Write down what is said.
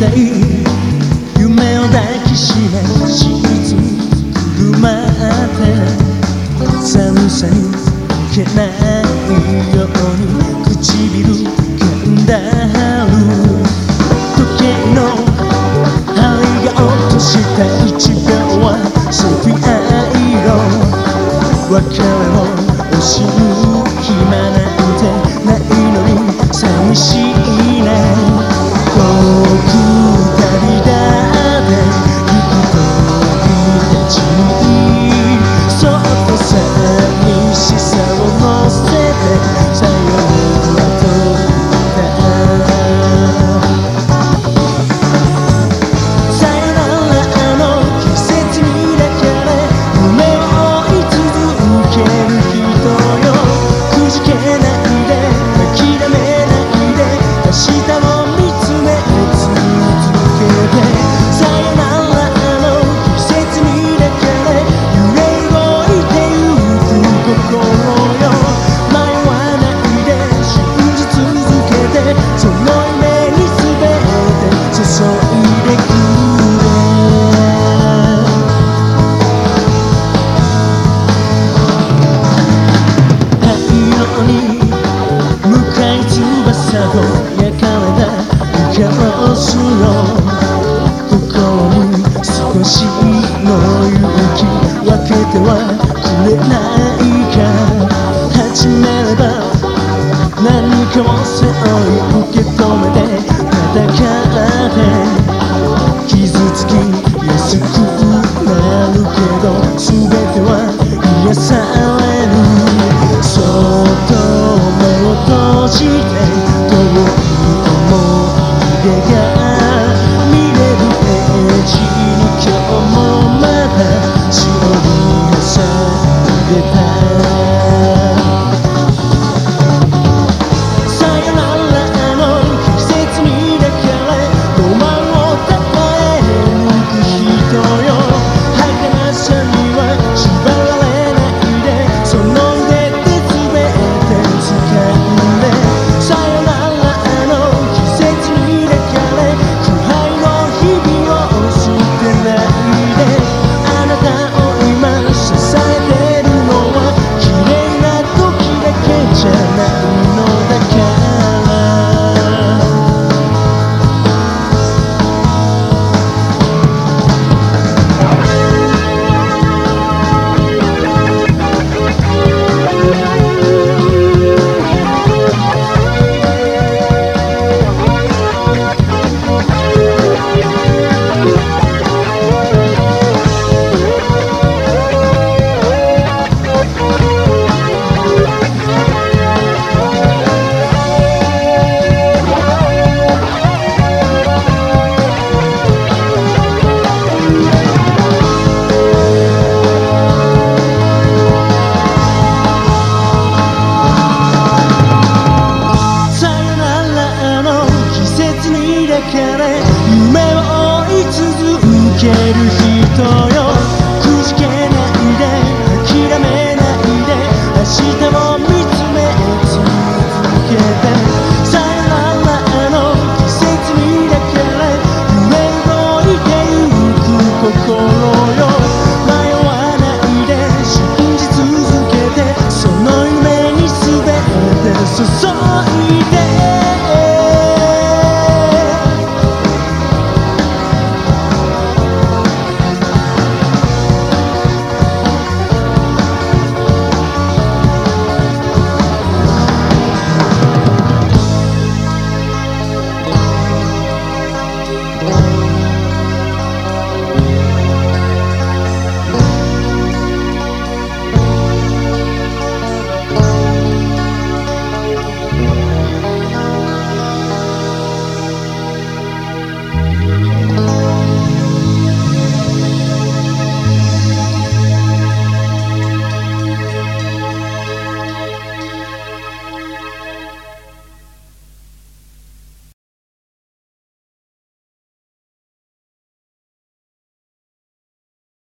たい夢を抱きしめしいまって寒さに負けないように唇噛んだ春時計の針が落とした一秒は別れを惜しむ暇なんてないのに寂しいどかれたイかマすの向こに少しの勇気分けてはくれないか始めれば何かを背負い受け止めて戦って傷つき安くなるけど全ては癒されるそっと目を閉じて is so